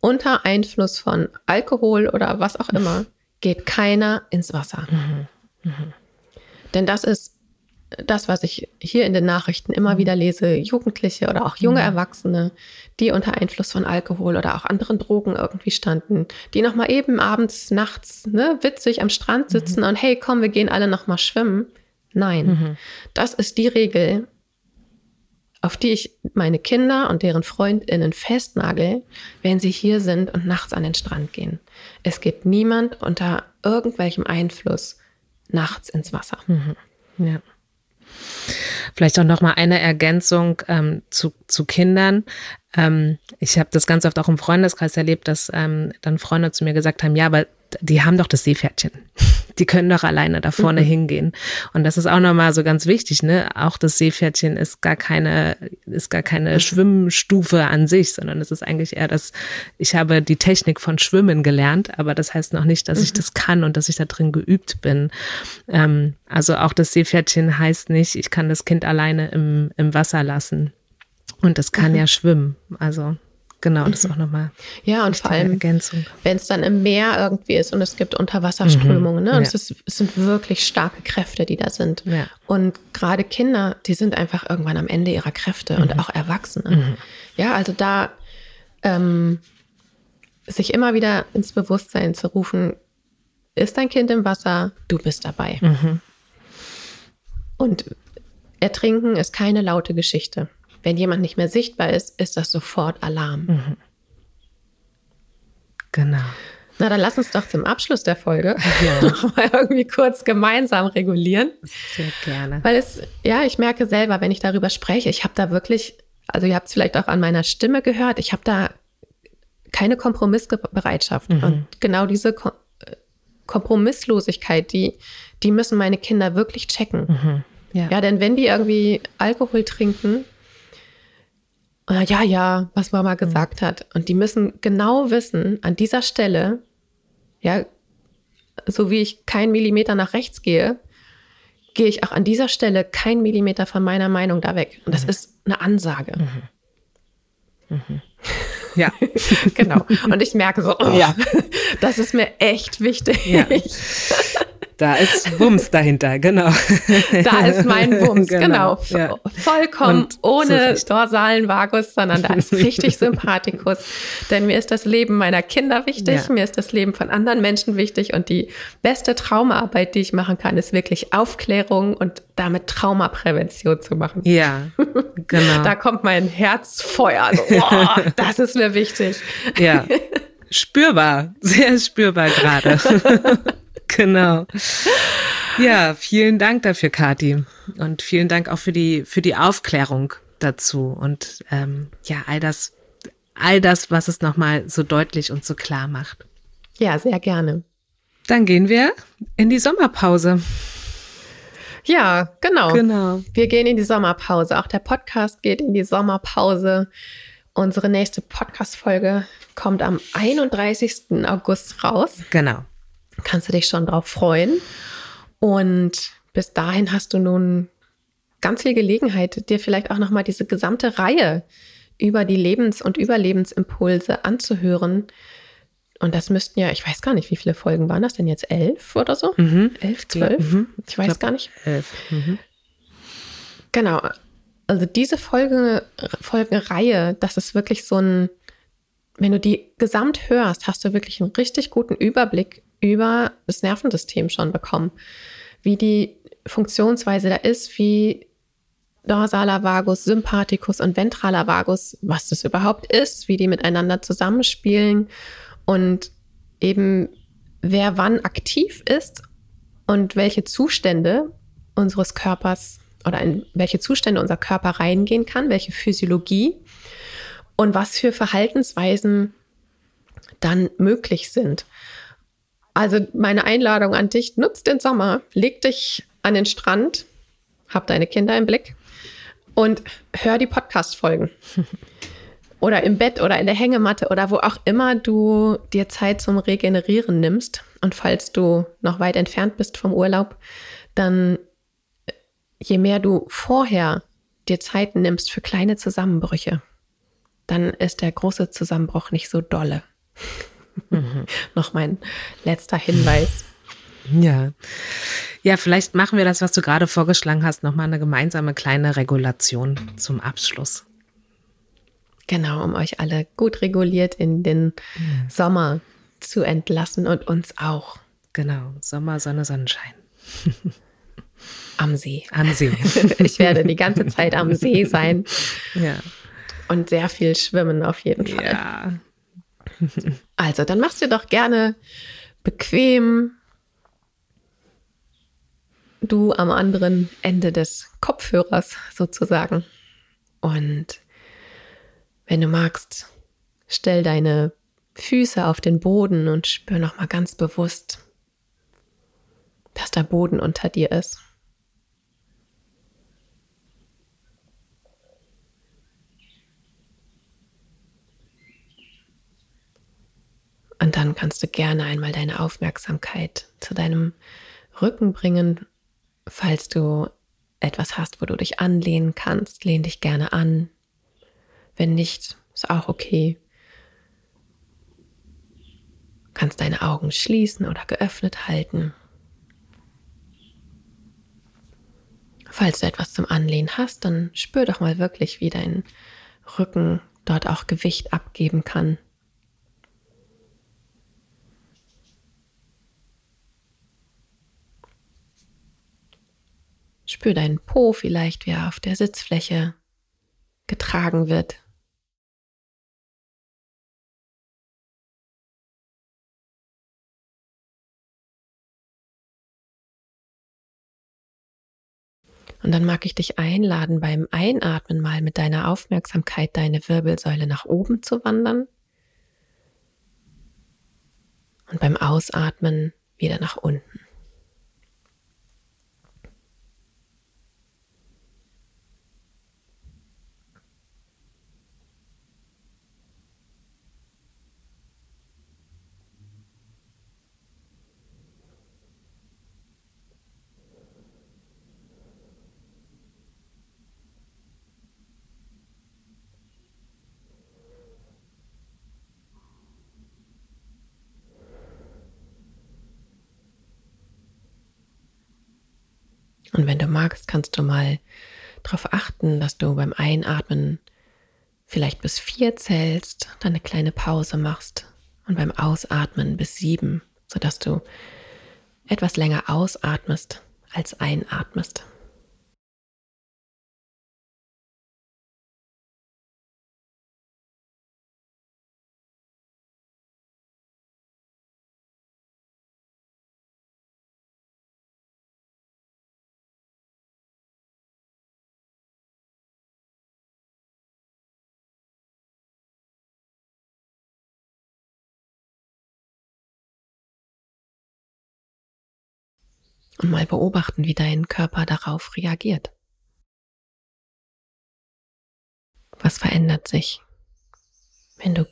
unter Einfluss von Alkohol oder was auch immer, geht keiner ins Wasser. Mhm. Mhm. Denn das ist das, was ich hier in den Nachrichten immer mhm. wieder lese, Jugendliche oder auch junge mhm. Erwachsene, die unter Einfluss von Alkohol oder auch anderen Drogen irgendwie standen, die nochmal eben abends, nachts, ne, witzig am Strand mhm. sitzen mhm. und hey, komm, wir gehen alle nochmal schwimmen. Nein, mhm. das ist die Regel, auf die ich meine Kinder und deren FreundInnen festnagel, wenn sie hier sind und nachts an den Strand gehen. Es geht niemand unter irgendwelchem Einfluss nachts ins Wasser. Mhm. Ja. Vielleicht auch noch mal eine Ergänzung ähm, zu, zu Kindern. Ähm, ich habe das ganz oft auch im Freundeskreis erlebt, dass ähm, dann Freunde zu mir gesagt haben, ja, aber die haben doch das Seepferdchen. <laughs> Die können doch alleine da vorne mhm. hingehen. Und das ist auch nochmal so ganz wichtig, ne? Auch das Seepferdchen ist gar keine, ist gar keine mhm. Schwimmstufe an sich, sondern es ist eigentlich eher das, ich habe die Technik von Schwimmen gelernt, aber das heißt noch nicht, dass mhm. ich das kann und dass ich da drin geübt bin. Ähm, also auch das Seepferdchen heißt nicht, ich kann das Kind alleine im, im Wasser lassen. Und das kann mhm. ja schwimmen. Also Genau, das ist auch nochmal. Ja, und vor allem, wenn es dann im Meer irgendwie ist und es gibt Unterwasserströmungen, mhm. ne? Und ja. es, ist, es, sind wirklich starke Kräfte, die da sind. Ja. Und gerade Kinder, die sind einfach irgendwann am Ende ihrer Kräfte mhm. und auch Erwachsene. Mhm. Ja, also da ähm, sich immer wieder ins Bewusstsein zu rufen, ist dein Kind im Wasser, du bist dabei. Mhm. Und Ertrinken ist keine laute Geschichte. Wenn jemand nicht mehr sichtbar ist, ist das sofort Alarm. Mhm. Genau. Na, dann lass uns doch zum Abschluss der Folge ja. <laughs> nochmal irgendwie kurz gemeinsam regulieren. Sehr gerne. Weil es, ja, ich merke selber, wenn ich darüber spreche, ich habe da wirklich, also ihr habt es vielleicht auch an meiner Stimme gehört, ich habe da keine Kompromissbereitschaft. Mhm. Und genau diese Ko Kompromisslosigkeit, die, die müssen meine Kinder wirklich checken. Mhm. Ja. ja, denn wenn die irgendwie Alkohol trinken, ja, ja, was Mama gesagt mhm. hat. Und die müssen genau wissen, an dieser Stelle, ja, so wie ich keinen Millimeter nach rechts gehe, gehe ich auch an dieser Stelle keinen Millimeter von meiner Meinung da weg. Und das mhm. ist eine Ansage. Mhm. Mhm. Ja. <laughs> genau. Und ich merke so, oh, ja. <laughs> das ist mir echt wichtig. Ja. <laughs> Da ist Wumms dahinter, genau. <laughs> Da ist mein Wumms, genau. genau. Ja. Vollkommen Und ohne so dorsalen Vagus, sondern da ist <laughs> richtig Sympathikus. Denn mir ist das Leben meiner Kinder wichtig, ja. mir ist das Leben von anderen Menschen wichtig und die beste Traumaarbeit, die ich machen kann, ist wirklich Aufklärung und damit Traumaprävention zu machen. Ja, genau. <laughs> da kommt mein Herzfeuer. So, oh, das ist mir wichtig. Ja. Spürbar, sehr spürbar gerade. Genau. Ja, vielen Dank dafür, Kati. Und vielen Dank auch für die, für die Aufklärung dazu. Und ähm, ja, all das, all das, was es nochmal so deutlich und so klar macht. Ja, sehr gerne. Dann gehen wir in die Sommerpause. Ja, genau. Genau. Wir gehen in die Sommerpause. Auch der Podcast geht in die Sommerpause. Unsere nächste Podcast-Folge kommt am 31. August raus. Genau. Kannst du dich schon drauf freuen. Und bis dahin hast du nun ganz viel Gelegenheit, dir vielleicht auch nochmal diese gesamte Reihe über die Lebens- und Überlebensimpulse anzuhören. Und das müssten ja, ich weiß gar nicht, wie viele Folgen waren das denn jetzt? Elf oder so? Mhm. Elf, zwölf? Mhm. Ich weiß ich gar nicht. Elf. Mhm. Genau. Also diese Folge, Folgenreihe, das ist wirklich so ein, wenn du die gesamt hörst, hast du wirklich einen richtig guten Überblick über das Nervensystem schon bekommen. Wie die Funktionsweise da ist, wie dorsaler Vagus, Sympathikus und ventraler Vagus, was das überhaupt ist, wie die miteinander zusammenspielen und eben wer wann aktiv ist und welche Zustände unseres Körpers oder in welche Zustände unser Körper reingehen kann, welche Physiologie und was für Verhaltensweisen dann möglich sind. Also meine Einladung an dich, nutz den Sommer, leg dich an den Strand, hab deine Kinder im Blick und hör die Podcast-Folgen. <laughs> oder im Bett oder in der Hängematte oder wo auch immer du dir Zeit zum Regenerieren nimmst. Und falls du noch weit entfernt bist vom Urlaub, dann je mehr du vorher dir Zeit nimmst für kleine Zusammenbrüche, dann ist der große Zusammenbruch nicht so dolle. Mhm. <laughs> Noch mein letzter Hinweis. Ja. Ja, vielleicht machen wir das, was du gerade vorgeschlagen hast, nochmal eine gemeinsame kleine Regulation zum Abschluss. Genau, um euch alle gut reguliert in den ja. Sommer zu entlassen und uns auch. Genau, Sommer, Sonne, Sonnenschein. <laughs> Am See. Am See. <laughs> ich werde die ganze Zeit am See sein. Ja. Und sehr viel schwimmen auf jeden Fall. Ja. Also, dann machst du doch gerne bequem. Du am anderen Ende des Kopfhörers sozusagen. Und wenn du magst, stell deine Füße auf den Boden und spür nochmal ganz bewusst, dass der Boden unter dir ist. Und dann kannst du gerne einmal deine Aufmerksamkeit zu deinem Rücken bringen. Falls du etwas hast, wo du dich anlehnen kannst, lehn dich gerne an. Wenn nicht, ist auch okay. Kannst deine Augen schließen oder geöffnet halten. Falls du etwas zum Anlehnen hast, dann spür doch mal wirklich, wie dein Rücken dort auch Gewicht abgeben kann. Spür deinen Po vielleicht, wie er auf der Sitzfläche getragen wird. Und dann mag ich dich einladen, beim Einatmen mal mit deiner Aufmerksamkeit deine Wirbelsäule nach oben zu wandern und beim Ausatmen wieder nach unten. Und wenn du magst, kannst du mal darauf achten, dass du beim Einatmen vielleicht bis vier zählst, dann eine kleine Pause machst und beim Ausatmen bis sieben, sodass du etwas länger ausatmest als einatmest. Und mal beobachten, wie dein Körper darauf reagiert. Was verändert sich, wenn du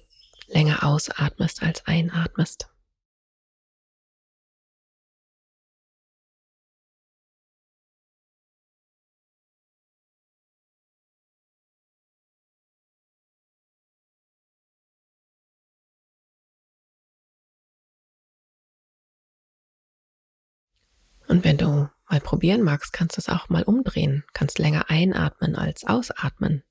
länger ausatmest als einatmest? Und wenn du mal probieren magst, kannst du es auch mal umdrehen. Kannst länger einatmen als ausatmen.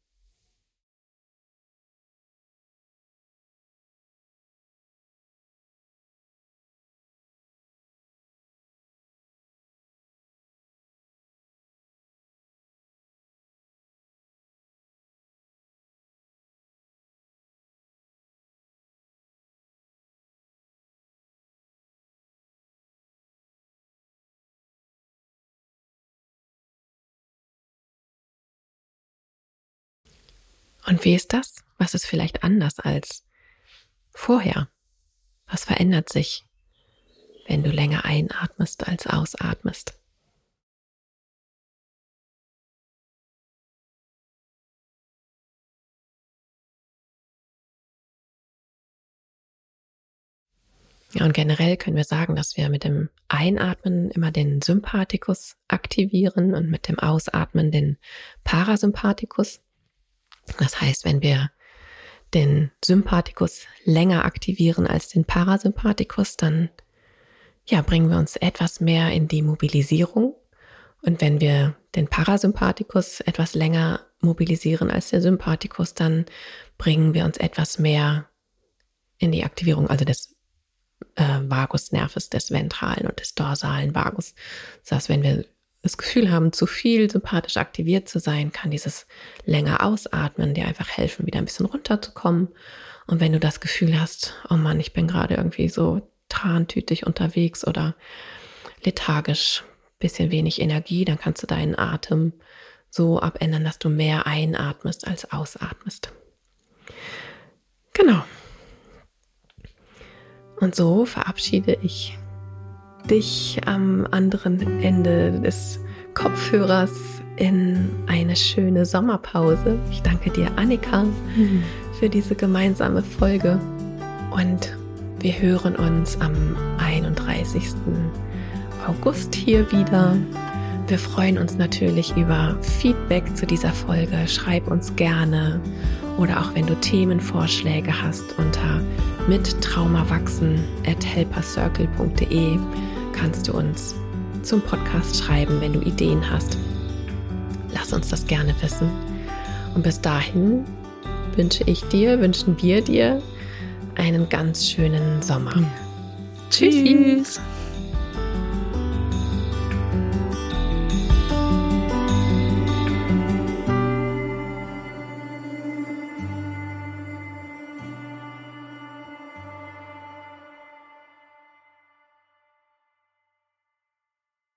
Und wie ist das? Was ist vielleicht anders als vorher? Was verändert sich, wenn du länger einatmest als ausatmest? Ja, und generell können wir sagen, dass wir mit dem Einatmen immer den Sympathikus aktivieren und mit dem Ausatmen den Parasympathikus. Das heißt, wenn wir den Sympathikus länger aktivieren als den Parasympathikus, dann ja, bringen wir uns etwas mehr in die Mobilisierung. Und wenn wir den Parasympathikus etwas länger mobilisieren als der Sympathikus, dann bringen wir uns etwas mehr in die Aktivierung, also des äh, Vagusnerves, des ventralen und des dorsalen Vagus. Das heißt, wenn wir das Gefühl haben, zu viel sympathisch aktiviert zu sein, kann dieses länger ausatmen dir einfach helfen, wieder ein bisschen runterzukommen. Und wenn du das Gefühl hast, oh Mann, ich bin gerade irgendwie so trantütig unterwegs oder lethargisch, bisschen wenig Energie, dann kannst du deinen Atem so abändern, dass du mehr einatmest als ausatmest. Genau. Und so verabschiede ich dich am anderen Ende des Kopfhörers in eine schöne Sommerpause. Ich danke dir, Annika, mhm. für diese gemeinsame Folge. Und wir hören uns am 31. August hier wieder. Wir freuen uns natürlich über Feedback zu dieser Folge. Schreib uns gerne oder auch wenn du Themenvorschläge hast unter mittraumawachsen at helpercircle.de kannst du uns zum Podcast schreiben, wenn du Ideen hast. Lass uns das gerne wissen. Und bis dahin wünsche ich dir, wünschen wir dir einen ganz schönen Sommer. Tschüss. Tschüss.